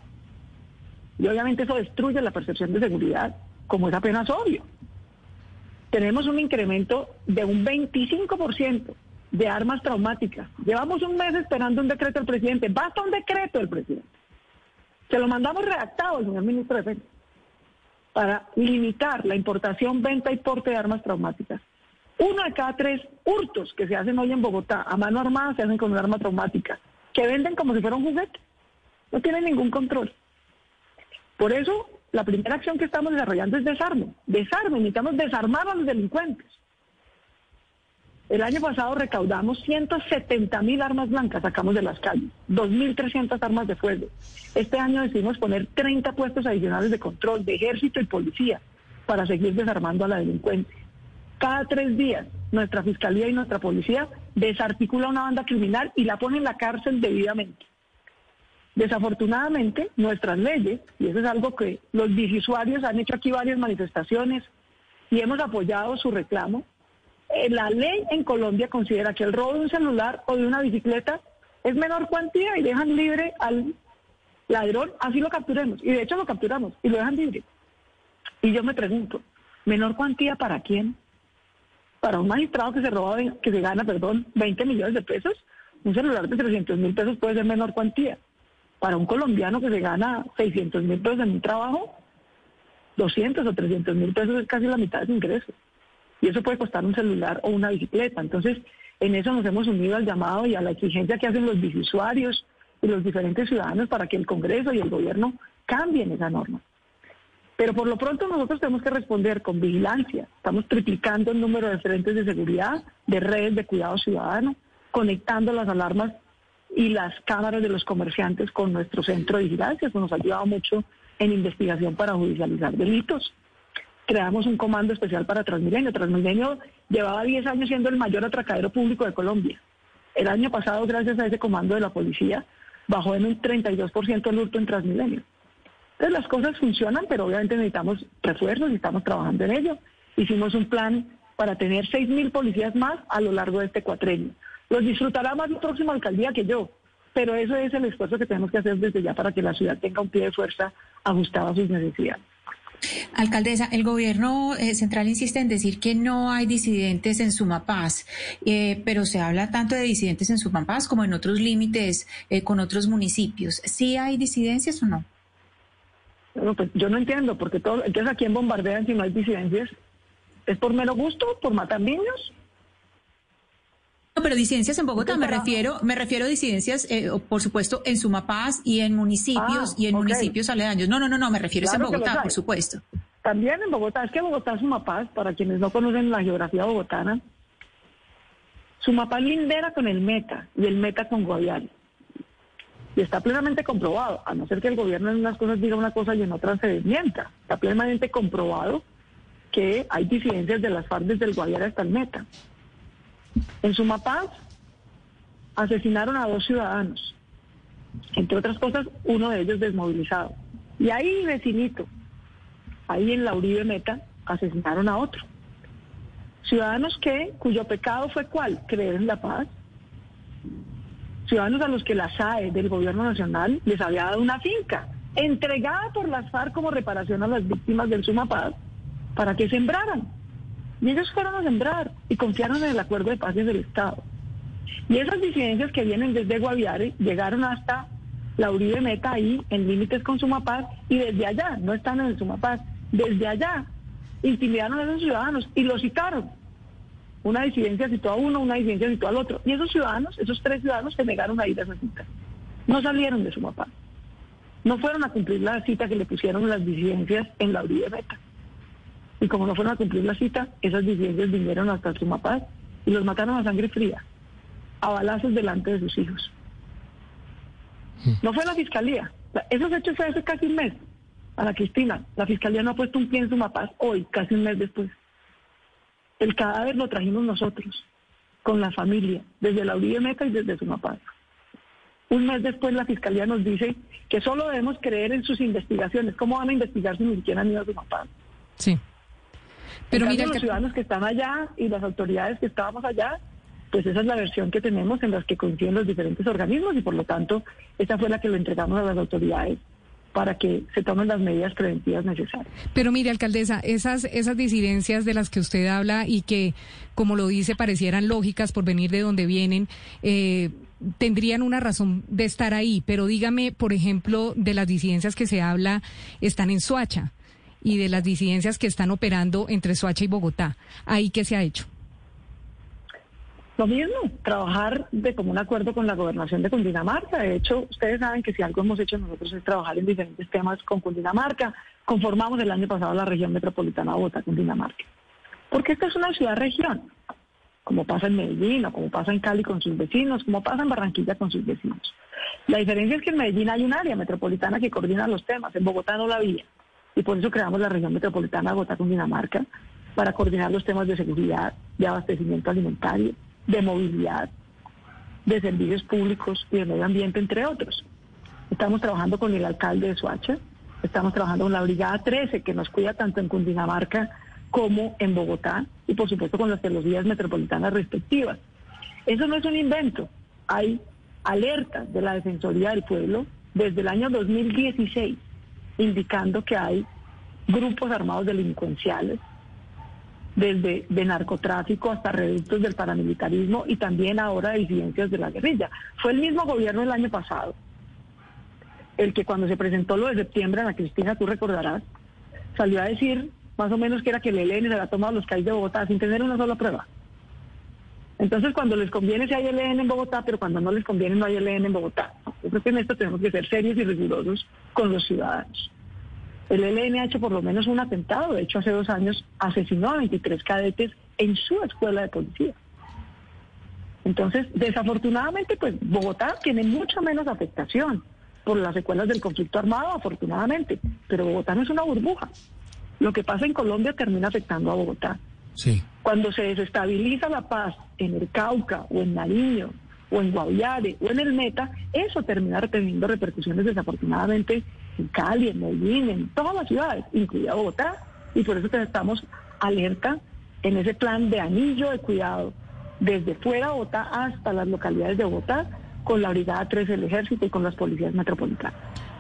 [SPEAKER 5] Y obviamente eso destruye la percepción de seguridad, como es apenas obvio. Tenemos un incremento de un 25% de armas traumáticas. Llevamos un mes esperando un decreto del presidente. Basta un decreto del presidente. Se lo mandamos redactado al señor ministro de Defensa para limitar la importación, venta y porte de armas traumáticas. Uno de cada tres hurtos que se hacen hoy en Bogotá a mano armada se hacen con un arma traumática, que venden como si fuera un juguete. No tienen ningún control. Por eso, la primera acción que estamos desarrollando es desarme. Desarme, necesitamos desarmar a los delincuentes. El año pasado recaudamos 170 mil armas blancas, sacamos de las calles, 2.300 armas de fuego. Este año decidimos poner 30 puestos adicionales de control de ejército y policía para seguir desarmando a la delincuencia. Cada tres días, nuestra fiscalía y nuestra policía desarticula una banda criminal y la pone en la cárcel debidamente. Desafortunadamente, nuestras leyes, y eso es algo que los bisuarios han hecho aquí varias manifestaciones y hemos apoyado su reclamo, eh, la ley en Colombia considera que el robo de un celular o de una bicicleta es menor cuantía y dejan libre al ladrón, así lo capturemos. Y de hecho lo capturamos y lo dejan libre. Y yo me pregunto, ¿menor cuantía para quién? Para un magistrado que se roba, que se gana, perdón, 20 millones de pesos, un celular de 300 mil pesos puede ser menor cuantía. Para un colombiano que se gana 600 mil pesos en un trabajo, 200 o 300 mil pesos es casi la mitad de su ingreso. Y eso puede costar un celular o una bicicleta. Entonces, en eso nos hemos unido al llamado y a la exigencia que hacen los bisuarios y los diferentes ciudadanos para que el Congreso y el gobierno cambien esa norma. Pero por lo pronto nosotros tenemos que responder con vigilancia. Estamos triplicando el número de frentes de seguridad, de redes de cuidado ciudadano, conectando las alarmas y las cámaras de los comerciantes con nuestro centro de vigilancia. Eso nos ha ayudado mucho en investigación para judicializar delitos. Creamos un comando especial para Transmilenio. Transmilenio llevaba 10 años siendo el mayor atracadero público de Colombia. El año pasado, gracias a ese comando de la policía, bajó en un 32% el hurto en Transmilenio. Entonces las cosas funcionan, pero obviamente necesitamos refuerzos y estamos trabajando en ello. Hicimos un plan para tener 6.000 policías más a lo largo de este cuatrenio. Los disfrutará más la próxima alcaldía que yo, pero eso es el esfuerzo que tenemos que hacer desde ya para que la ciudad tenga un pie de fuerza ajustado a sus necesidades.
[SPEAKER 6] Alcaldesa, el gobierno eh, central insiste en decir que no hay disidentes en Sumapaz, eh, pero se habla tanto de disidentes en Sumapaz como en otros límites eh, con otros municipios. ¿Sí hay disidencias o no?
[SPEAKER 5] pues yo no entiendo, porque todo, entonces a quién bombardean si no hay disidencias. ¿Es por mero gusto? ¿Por matar niños?
[SPEAKER 6] No, pero disidencias en Bogotá, me refiero, me refiero a disidencias, eh, por supuesto, en Sumapaz y en municipios
[SPEAKER 5] Ah,
[SPEAKER 6] y en municipios aledaños. No, no, no, no, me refiero
[SPEAKER 5] Claro los
[SPEAKER 6] Bogotá, por supuesto.
[SPEAKER 5] También en Bogotá, es que Bogotá, Sumapaz, para quienes no conocen la geografía bogotana, Sumapaz lindera con el Meta y el Meta con Guaviare. Y está plenamente comprobado, a no ser que el gobierno en unas cosas diga una cosa y en otras se desmienta. Está plenamente comprobado que hay disidencias de las FARC desde el Guaviare hasta el Meta. En Sumapaz asesinaron a dos ciudadanos, entre otras cosas, uno de ellos desmovilizado. Y ahí, vecinito, ahí en la Uribe Meta, asesinaron a otro. Ciudadanos que, cuyo pecado fue cuál? Creer en la paz. Ciudadanos a los que la SAE del gobierno nacional les había dado una finca, entregada por las FARC como reparación a las víctimas del Sumapaz, para que sembraran. Y ellos fueron a sembrar y confiaron en el acuerdo de paz del Estado. Y esas disidencias que vienen desde Guaviare llegaron hasta la Uribe Meta ahí en límites con Sumapaz y desde allá, no están en el Sumapaz, desde allá intimidaron a esos ciudadanos y los citaron. Una disidencia citó a uno, una disidencia citó al otro. Y esos ciudadanos, esos tres ciudadanos se negaron a ir a esa cita. No salieron de Sumapaz. No fueron a cumplir la cita que le pusieron las disidencias en la Uribe Meta. Y como no fueron a cumplir la cita, esas disidencias vinieron hasta Sumapaz y los mataron a sangre fría, a balazos delante de sus hijos. No fue la fiscalía. La- Esos hechos fue hace casi un mes. Ana Cristina, la fiscalía no ha puesto un pie en Sumapaz hoy, casi un mes después. El cadáver lo trajimos nosotros, con la familia, desde la Uribe Meta y desde Sumapaz. Un mes después la fiscalía nos dice que solo debemos creer en sus investigaciones. ¿Cómo van a investigar si ni siquiera han ido a Sumapaz?
[SPEAKER 10] Sí. Pero
[SPEAKER 5] en
[SPEAKER 10] mira,
[SPEAKER 5] los ciudadanos que están allá y las autoridades que estábamos allá, pues esa es la versión que tenemos en las que coinciden los diferentes organismos y por lo tanto esa fue la que le entregamos a las autoridades para que se tomen las medidas preventivas necesarias.
[SPEAKER 10] Pero mire, alcaldesa, esas, esas disidencias de las que usted habla y que, como lo dice, parecieran lógicas por venir de donde vienen, eh, tendrían una razón de estar ahí. Pero dígame, por ejemplo, de las disidencias que se habla, están en Soacha y de las disidencias que están operando entre Soacha y Bogotá. ¿Ahí qué se ha hecho?
[SPEAKER 5] Lo mismo, trabajar de común acuerdo con la gobernación de Cundinamarca. De hecho, ustedes saben que si algo hemos hecho nosotros es trabajar en diferentes temas con Cundinamarca. Conformamos el año pasado la región metropolitana Bogotá, Cundinamarca. Porque esta es una ciudad-región, como pasa en Medellín, o como pasa en Cali con sus vecinos, como pasa en Barranquilla con sus vecinos. La diferencia es que en Medellín hay un área metropolitana que coordina los temas, en Bogotá no la había. Y por eso creamos la región metropolitana de Bogotá, Cundinamarca, para coordinar los temas de seguridad, de abastecimiento alimentario, de movilidad, de servicios públicos y de medio ambiente, entre otros. Estamos trabajando con el alcalde de Soacha, estamos trabajando con la Brigada 13, que nos cuida tanto en Cundinamarca como en Bogotá, y por supuesto con las teologías metropolitanas respectivas. Eso no es un invento. Hay alertas de la Defensoría del Pueblo desde el año 2016 indicando que hay grupos armados delincuenciales, desde de narcotráfico hasta reductos del paramilitarismo y también ahora disidencias de la guerrilla. Fue el mismo gobierno el año pasado, el que cuando se presentó lo de septiembre, Ana Cristina, tú recordarás, salió a decir más o menos que era que el ELN se había tomado los calles de Bogotá sin tener una sola prueba. Entonces, cuando les conviene si hay ELN en Bogotá, pero cuando no les conviene no hay ELN en Bogotá. Yo creo que en esto tenemos que ser serios y rigurosos con los ciudadanos. El ELN ha hecho por lo menos un atentado. De hecho, hace dos años asesinó a 23 cadetes en su escuela de policía. Entonces, desafortunadamente, pues Bogotá tiene mucha menos afectación por las secuelas del conflicto armado, afortunadamente. Pero Bogotá no es una burbuja. Lo que pasa en Colombia termina afectando a Bogotá.
[SPEAKER 7] Sí.
[SPEAKER 5] Cuando se desestabiliza la paz en el Cauca o en Nariño o en Guaviare o en el Meta, eso termina teniendo repercusiones desafortunadamente en Cali, en Medellín, en todas las ciudades, incluida Bogotá, y por eso estamos alerta en ese plan de anillo de cuidado desde fuera de Bogotá hasta las localidades de Bogotá con la Brigada 3 del Ejército y con las policías metropolitanas.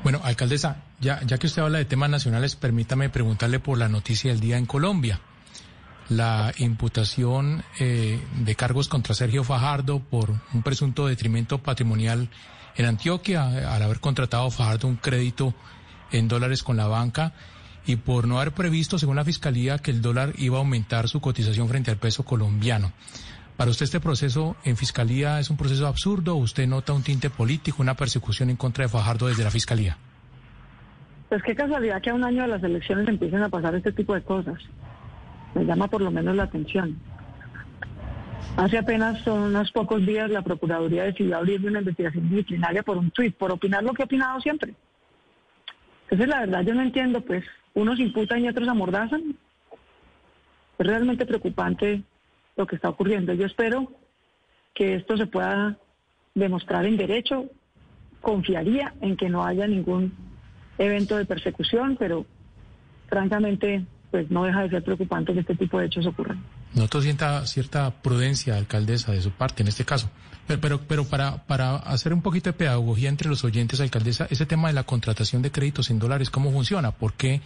[SPEAKER 7] Bueno, alcaldesa, ya, ya que usted habla de temas nacionales, permítame preguntarle por la noticia del día en Colombia. La imputación eh, de cargos contra Sergio Fajardo por un presunto detrimento patrimonial en Antioquia al haber contratado Fajardo un crédito en dólares con la banca y por no haber previsto, según la Fiscalía, que el dólar iba a aumentar su cotización frente al peso colombiano. ¿Para usted este proceso en Fiscalía es un proceso absurdo? ¿O ¿Usted nota un tinte político, una persecución en contra de Fajardo desde la Fiscalía?
[SPEAKER 5] Pues qué casualidad que a un año de las elecciones empiecen a pasar este tipo de cosas. Me llama por lo menos la atención. Hace apenas unos pocos días la Procuraduría decidió abrir una investigación disciplinaria por un tuit, por opinar lo que ha opinado siempre. Entonces, la verdad, yo no entiendo, pues, unos imputan y otros amordazan. Es realmente preocupante lo que está ocurriendo. Yo espero que esto se pueda demostrar en derecho. Confiaría en que no haya ningún evento de persecución, pero francamente, pues no deja de ser preocupante que este tipo de hechos ocurran.
[SPEAKER 7] Noto sienta cierta prudencia, alcaldesa, de su parte en este caso. Pero, pero, pero para, para hacer un poquito de pedagogía entre los oyentes, alcaldesa, ese tema de la contratación de créditos en dólares, ¿cómo funciona? ¿Por qué?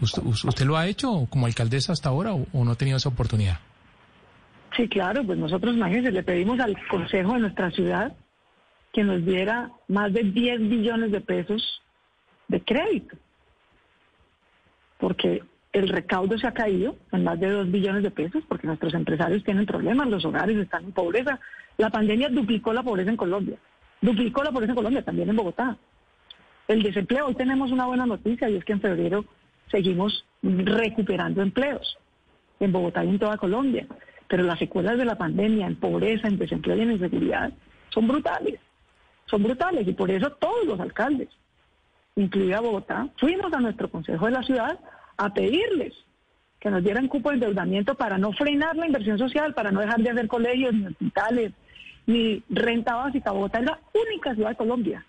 [SPEAKER 7] ¿Usted, usted lo ha hecho como alcaldesa hasta ahora o, o no ha tenido esa oportunidad?
[SPEAKER 5] Sí, claro, pues nosotros, imagínense, le pedimos al Consejo de nuestra ciudad que nos diera más de 10 billones de pesos de crédito. Porque el recaudo se ha caído en más de 2 billones de pesos porque nuestros empresarios tienen problemas, los hogares están en pobreza. La pandemia duplicó la pobreza en Colombia, duplicó la pobreza en Colombia, también en Bogotá. El desempleo, hoy tenemos una buena noticia y es que en febrero seguimos recuperando empleos en Bogotá y en toda Colombia. Pero las secuelas de la pandemia en pobreza, en desempleo y en inseguridad son brutales, son brutales y por eso todos los alcaldes, incluida Bogotá, fuimos a nuestro Consejo de la Ciudad a pedirles que nos dieran cupo de endeudamiento para no frenar la inversión social, para no dejar de hacer colegios, ni hospitales, ni renta básica. Bogotá es la única ciudad de Colombia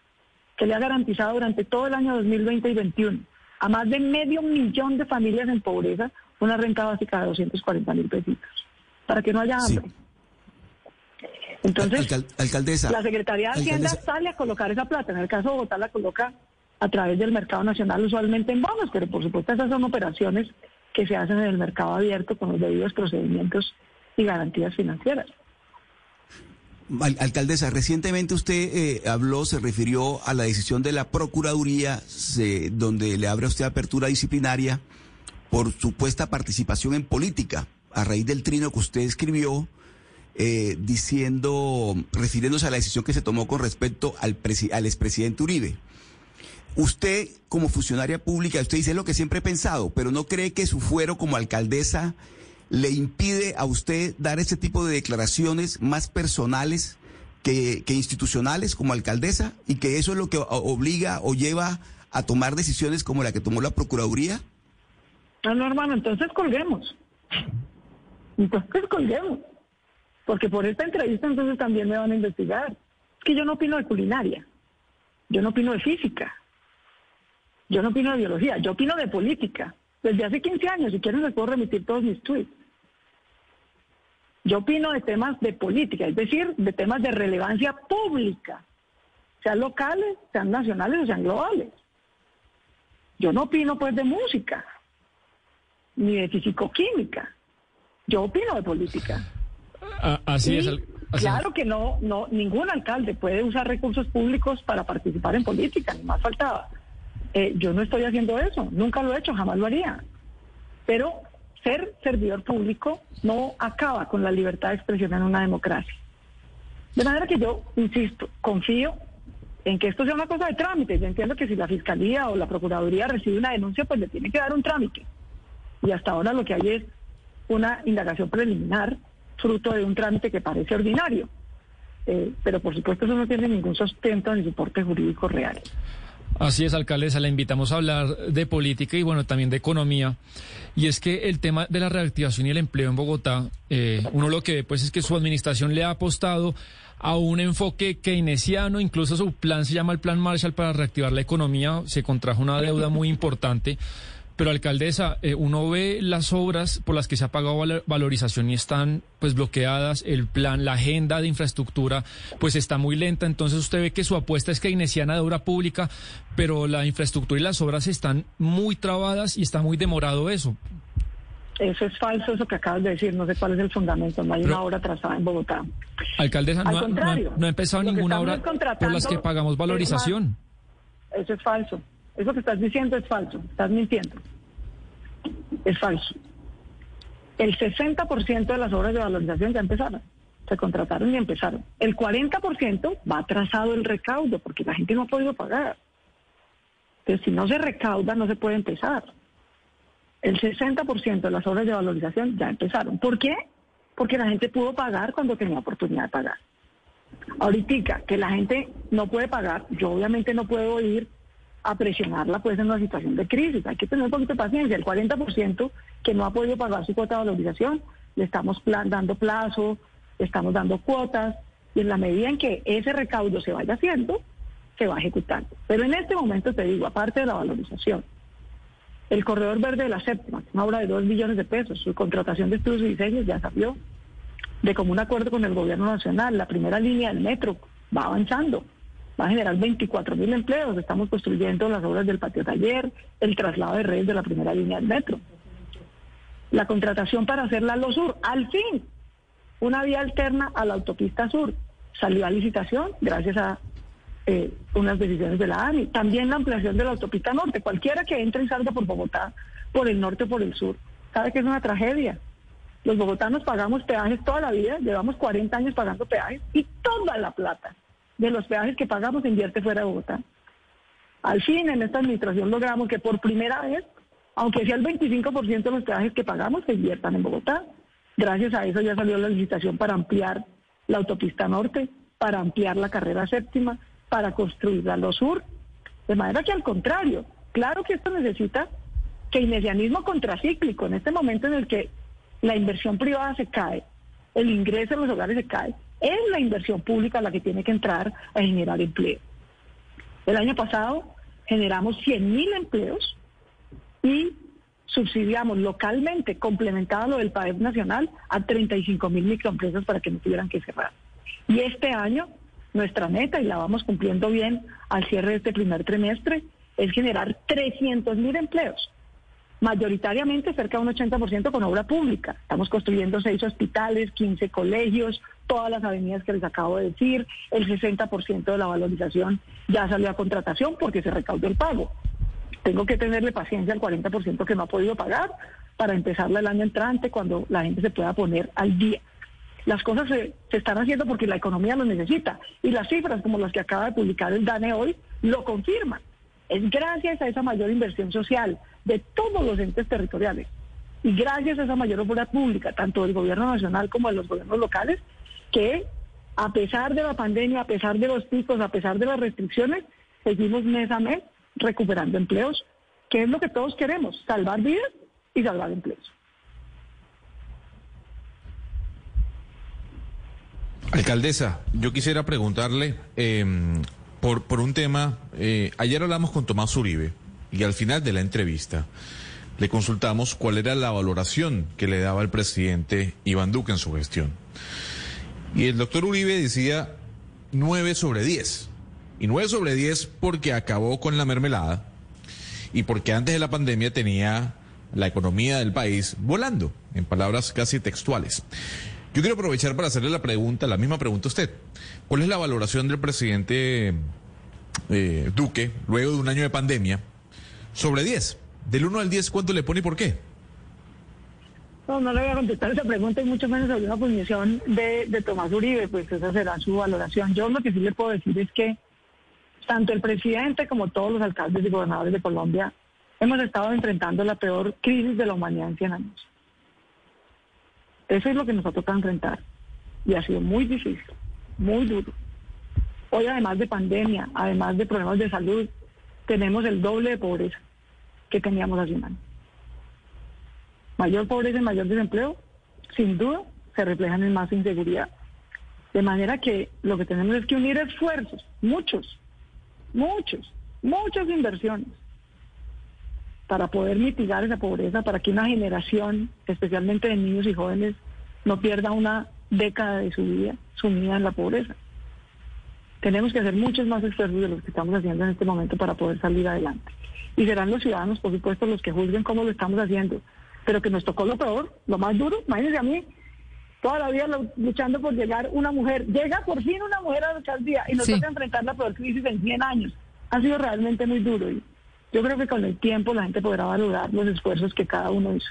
[SPEAKER 5] que le ha garantizado durante todo el año 2020 y 2021 a más de medio millón de familias en pobreza una renta básica de 240 mil pesitos, para que no haya hambre. Entonces,
[SPEAKER 8] Alcal- alcaldesa,
[SPEAKER 5] la Secretaría de Hacienda
[SPEAKER 8] alcaldesa.
[SPEAKER 5] sale a colocar esa plata. En el caso de Bogotá la coloca a través del mercado nacional, usualmente en bonos, pero por supuesto esas son operaciones que se hacen en el mercado abierto con los debidos procedimientos y garantías financieras.
[SPEAKER 8] Al- alcaldesa, recientemente usted eh, habló, se refirió a la decisión de la Procuraduría, se- donde le abre a usted apertura disciplinaria por supuesta participación en política, a raíz del trino que usted escribió, eh, diciendo, refiriéndose a la decisión que se tomó con respecto al, al expresidente Uribe. Usted, como funcionaria pública, usted dice lo que siempre he pensado, pero no cree que su fuero como alcaldesa le impide a usted dar ese tipo de declaraciones más personales que, que institucionales como alcaldesa y que eso es lo que obliga o lleva a tomar decisiones como la que tomó la Procuraduría?
[SPEAKER 5] No, no, hermano, entonces colguemos. Entonces colguemos. Porque por esta entrevista entonces también me van a investigar. Es que yo no opino de culinaria. Yo no opino de física. Yo no opino de biología. Yo opino de política. Desde hace 15 años, si quieren les puedo remitir todos mis tweets. Yo opino de temas de política, es decir, de temas de relevancia pública, sean locales, sean nacionales o sean globales. Yo no opino pues de música, ni de fisicoquímica. Yo opino de política.
[SPEAKER 9] Ah, así
[SPEAKER 5] Y
[SPEAKER 9] es. así
[SPEAKER 5] claro que no, no, ningún alcalde puede usar recursos públicos para participar en política, ni más faltaba. Eh, yo no estoy haciendo eso, nunca lo he hecho, jamás lo haría. Pero ser servidor público no acaba con la libertad de expresión en una democracia. De manera que yo, insisto, confío en que esto sea una cosa de trámite. Yo entiendo que si la Fiscalía o la Procuraduría recibe una denuncia, pues le tiene que dar un trámite. Y hasta ahora lo que hay es una indagación preliminar fruto de un trámite que parece ordinario. Eh, pero por supuesto eso no tiene ningún sustento ni soporte jurídico real.
[SPEAKER 9] Así es, alcaldesa, la invitamos a hablar de política y bueno, también de economía. Y es que el tema de la reactivación y el empleo en Bogotá, eh, uno lo que ve pues es que su administración le ha apostado a un enfoque keynesiano, incluso su plan se llama el Plan Marshall para reactivar la economía, se contrajo una deuda muy importante. Pero alcaldesa, eh, uno ve las obras por las que se ha pagado val- valorización y están pues bloqueadas, el plan, la agenda de infraestructura pues está muy lenta, entonces usted ve que su apuesta es keynesiana de obra pública, pero la infraestructura y las obras están muy trabadas y está muy demorado eso.
[SPEAKER 5] Eso es falso, eso que acabas de decir, no sé cuál es el fundamento, no hay
[SPEAKER 9] Pero-
[SPEAKER 5] una obra trazada en Bogotá.
[SPEAKER 9] Alcaldesa,
[SPEAKER 5] Al
[SPEAKER 9] no, ha- no ha-
[SPEAKER 5] contrario,
[SPEAKER 9] no ha empezado ninguna obra por las que pagamos valorización.
[SPEAKER 5] Eso es falso. Eso que estás diciendo es falso, estás mintiendo. Es falso. El 60% de las obras de valorización ya empezaron. Se contrataron y empezaron. El 40% va atrasado el recaudo porque la gente no ha podido pagar. Entonces, si no se recauda, no se puede empezar. El 60% de las obras de valorización ya empezaron. ¿Por qué? Porque la gente pudo pagar cuando tenía oportunidad de pagar. Ahorita que la gente no puede pagar, yo obviamente no puedo ir a presionarla pues en una situación de crisis. Hay que tener un poquito de paciencia. El 40% que no ha podido pagar su cuota de valorización, le estamos plan- dando plazo, le estamos dando cuotas, y en la medida en que ese recaudo se vaya haciendo, se va ejecutando. Pero en este momento te digo, aparte de la valorización, el corredor verde de la séptima, una obra de 2 billones de pesos, su contratación de estudios y diseños ya salió de común acuerdo con el gobierno nacional. La primera línea del metro va avanzando, va a generar 24 mil empleos. Estamos construyendo las obras del patio taller, el traslado de redes de la primera línea del metro. La contratación para hacer la Lo Sur, al fin, una vía alterna a la autopista sur. Salió a licitación gracias a eh, unas decisiones de la ANI. También la ampliación de la autopista norte. Cualquiera que entre y salga por Bogotá, por el norte o por el sur, sabe que es una tragedia. Los bogotanos pagamos peajes toda la vida, llevamos 40 años pagando peajes y toda la plata de los peajes que pagamos se invierte fuera de Bogotá. Al fin, en esta administración logramos que por primera vez, aunque sea el 25% de los peajes que pagamos, se inviertan en Bogotá. Gracias a eso ya salió la licitación para ampliar la autopista norte, para ampliar la carrera séptima, para construir la Lo Sur. De manera que al contrario, claro que esto necesita keynesianismo contracíclico. En este momento en el que la inversión privada se cae, el ingreso en los hogares se cae, es la inversión pública la que tiene que entrar a generar empleo. El año pasado generamos 100.000 empleos y subsidiamos localmente, complementado lo del PAEP nacional, a 35 mil microempresas para que no tuvieran que cerrar. Y este año, nuestra meta, y la vamos cumpliendo bien al cierre de este primer trimestre, es generar 300 mil empleos, mayoritariamente cerca de un 80% con obra pública. Estamos construyendo seis hospitales, 15 colegios, todas las avenidas que les acabo de decir, el 60% de la valorización ya salió a contratación porque se recaudó el pago. Tengo que tenerle paciencia al 40% que no ha podido pagar para empezarla el año entrante cuando la gente se pueda poner al día. Las cosas se, están haciendo porque la economía lo necesita y las cifras como las que acaba de publicar el DANE hoy lo confirman. Es gracias a esa mayor inversión social de todos los entes territoriales y gracias a esa mayor obra pública, tanto del gobierno nacional como de los gobiernos locales, que a pesar de la pandemia, a pesar de los picos, a pesar de las restricciones, seguimos mes a mes recuperando empleos, que es lo que todos queremos, salvar vidas y salvar empleos.
[SPEAKER 4] Alcaldesa, yo quisiera preguntarle, eh, por, por un tema, eh, ayer hablamos con Tomás Uribe y al final de la entrevista le consultamos cuál era la valoración que le daba el presidente Iván Duque en su gestión. Y el doctor Uribe decía 9 sobre 10. Y 9 sobre 10 porque acabó con la mermelada y porque antes de la pandemia tenía la economía del país volando, en palabras casi textuales. Yo quiero aprovechar para hacerle la pregunta, la misma pregunta a usted. ¿Cuál es la valoración del presidente eh, Duque luego de un año de pandemia sobre 10? Del 1 al 10, ¿cuánto le pone y por qué?
[SPEAKER 5] No, no le voy a contestar esa pregunta y mucho menos sobre una posición de, de Tomás Uribe, pues esa será su valoración. Yo lo que sí le puedo decir es que tanto el presidente como todos los alcaldes y gobernadores de Colombia hemos estado enfrentando la peor crisis de la humanidad en 100 años. Eso es lo que nos ha tocado enfrentar. Y ha sido muy difícil, muy duro. Hoy, además de pandemia, además de problemas de salud, tenemos el doble de pobreza que teníamos hace un año. Mayor pobreza y mayor desempleo, sin duda, se reflejan en más inseguridad. De manera que lo que tenemos es que unir esfuerzos, muchos, muchos, muchas inversiones, para poder mitigar esa pobreza, para que una generación, especialmente de niños y jóvenes, no pierda una década de su vida sumida en la pobreza. Tenemos que hacer muchos más esfuerzos de los que estamos haciendo en este momento para poder salir adelante. Y serán los ciudadanos, por supuesto, los que juzguen cómo lo estamos haciendo. Pero que nos tocó lo peor, lo más duro. Imagínense a mí, toda la vida luchando por llegar una mujer. Llega por fin una mujer a la alcaldía y nos toca enfrentar la peor crisis en 100 años. Ha sido realmente muy duro. Y yo creo que con el tiempo la gente podrá valorar los esfuerzos que cada uno hizo.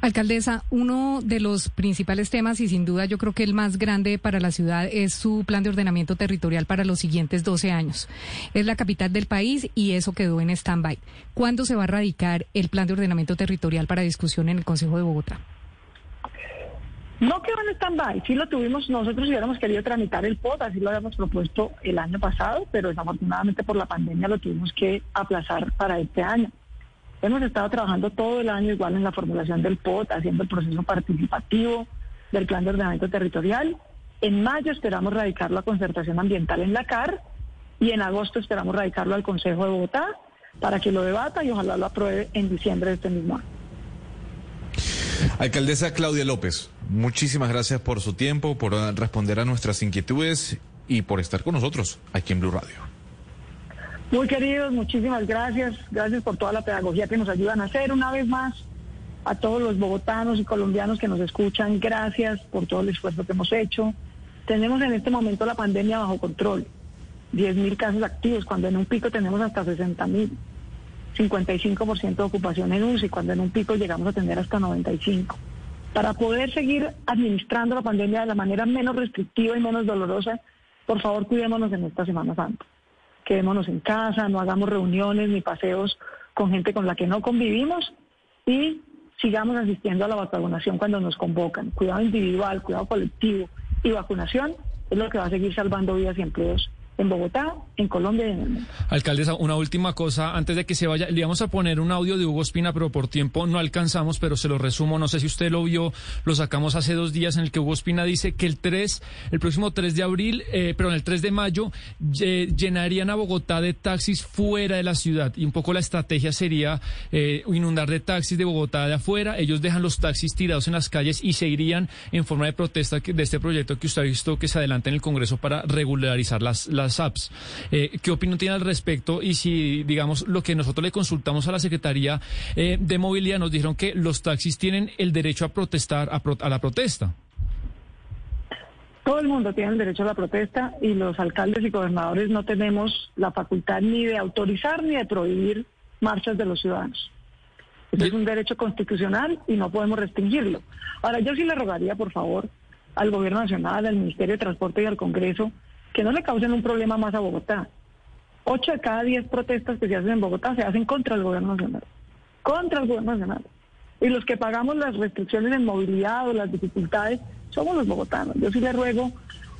[SPEAKER 10] Alcaldesa, uno de los principales temas y sin duda yo creo que el más grande para la ciudad es su plan de ordenamiento territorial para los siguientes 12 años. Es la capital del país y eso quedó en stand-by. ¿Cuándo se va a radicar el plan de ordenamiento territorial para discusión en el Consejo de Bogotá?
[SPEAKER 5] No quedó en stand-by, sí lo tuvimos, nosotros hubiéramos querido tramitar el POT, así lo habíamos propuesto el año pasado, pero desafortunadamente por la pandemia lo tuvimos que aplazar para este año. Hemos estado trabajando todo el año igual en la formulación del POT, haciendo el proceso participativo del plan de ordenamiento territorial. En mayo esperamos radicarlo a concertación ambiental en la CAR y en agosto esperamos radicarlo al Consejo de Bogotá para que lo debata y ojalá lo apruebe en diciembre de este mismo año.
[SPEAKER 4] Alcaldesa Claudia López, muchísimas gracias por su tiempo, por responder a nuestras inquietudes y por estar con nosotros aquí en Blue Radio.
[SPEAKER 5] Muy queridos, muchísimas gracias. Gracias por toda la pedagogía que nos ayudan a hacer una vez más. A todos los bogotanos y colombianos que nos escuchan, gracias por todo el esfuerzo que hemos hecho. Tenemos en este momento la pandemia bajo control. 10.000 casos activos, cuando en un pico tenemos hasta 60.000. 55% de ocupación en UCI, cuando en un pico llegamos a tener hasta 95. Para poder seguir administrando la pandemia de la manera menos restrictiva y menos dolorosa, por favor cuidémonos en esta Semana Santa. Quedémonos en casa, no hagamos reuniones ni paseos con gente con la que no convivimos y sigamos asistiendo a la vacunación cuando nos convocan. Cuidado individual, cuidado colectivo y vacunación es lo que va a seguir salvando vidas y empleos en Bogotá, en Colombia y en el mundo.
[SPEAKER 9] Alcaldesa, una última cosa antes de que se vaya. Le íbamos a poner un audio de Hugo Espina, pero por tiempo no alcanzamos, pero se lo resumo. No sé si usted lo vio, lo sacamos hace dos días en el que Hugo Espina dice que el 3, el próximo 3 de abril, eh, perdón, el 3 de mayo, llenarían a Bogotá de taxis fuera de la ciudad. Y un poco la estrategia sería eh, inundar de taxis de Bogotá de afuera. Ellos dejan los taxis tirados en las calles y se irían en forma de protesta de este proyecto que usted ha visto que se adelanta en el Congreso para regularizar las apps. Eh, ¿Qué opinión tiene al respecto? Y si, digamos, lo que nosotros le consultamos a la Secretaría eh, de Movilidad nos dijeron que los taxis tienen el derecho a protestar, a, a la protesta.
[SPEAKER 5] Todo el mundo tiene el derecho a la protesta y los alcaldes y gobernadores no tenemos la facultad ni de autorizar ni de prohibir marchas de los ciudadanos. Este es un derecho constitucional y no podemos restringirlo. Ahora, yo sí le rogaría, por favor, al Gobierno Nacional, al Ministerio de Transporte y al Congreso, que no le causen un problema más a Bogotá. Ocho de cada diez protestas que se hacen en Bogotá se hacen contra el gobierno nacional. Contra el gobierno nacional. Y los que pagamos las restricciones en movilidad o las dificultades somos los bogotanos. Yo sí le ruego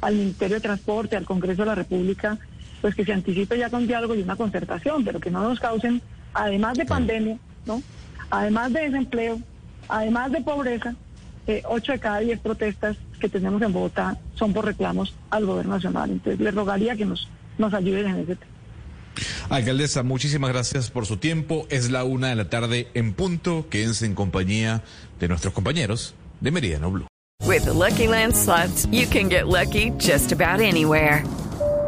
[SPEAKER 5] al Ministerio de Transporte, al Congreso de la República, pues que se anticipe ya con diálogo y una concertación, pero que no nos causen, además de pandemia, ¿no? Además de desempleo, además de pobreza, eh, ocho de cada diez protestas que tenemos en Bogotá son por reclamos al gobierno nacional. Entonces le rogaría que nos nos ayuden en ese tema.
[SPEAKER 4] Alcaldesa, muchísimas gracias por su tiempo. Es la una de la tarde en punto. Quédense en compañía de nuestros compañeros de Meridiano Blue.
[SPEAKER 11] With the Lucky Land slots, you can get lucky just about anywhere.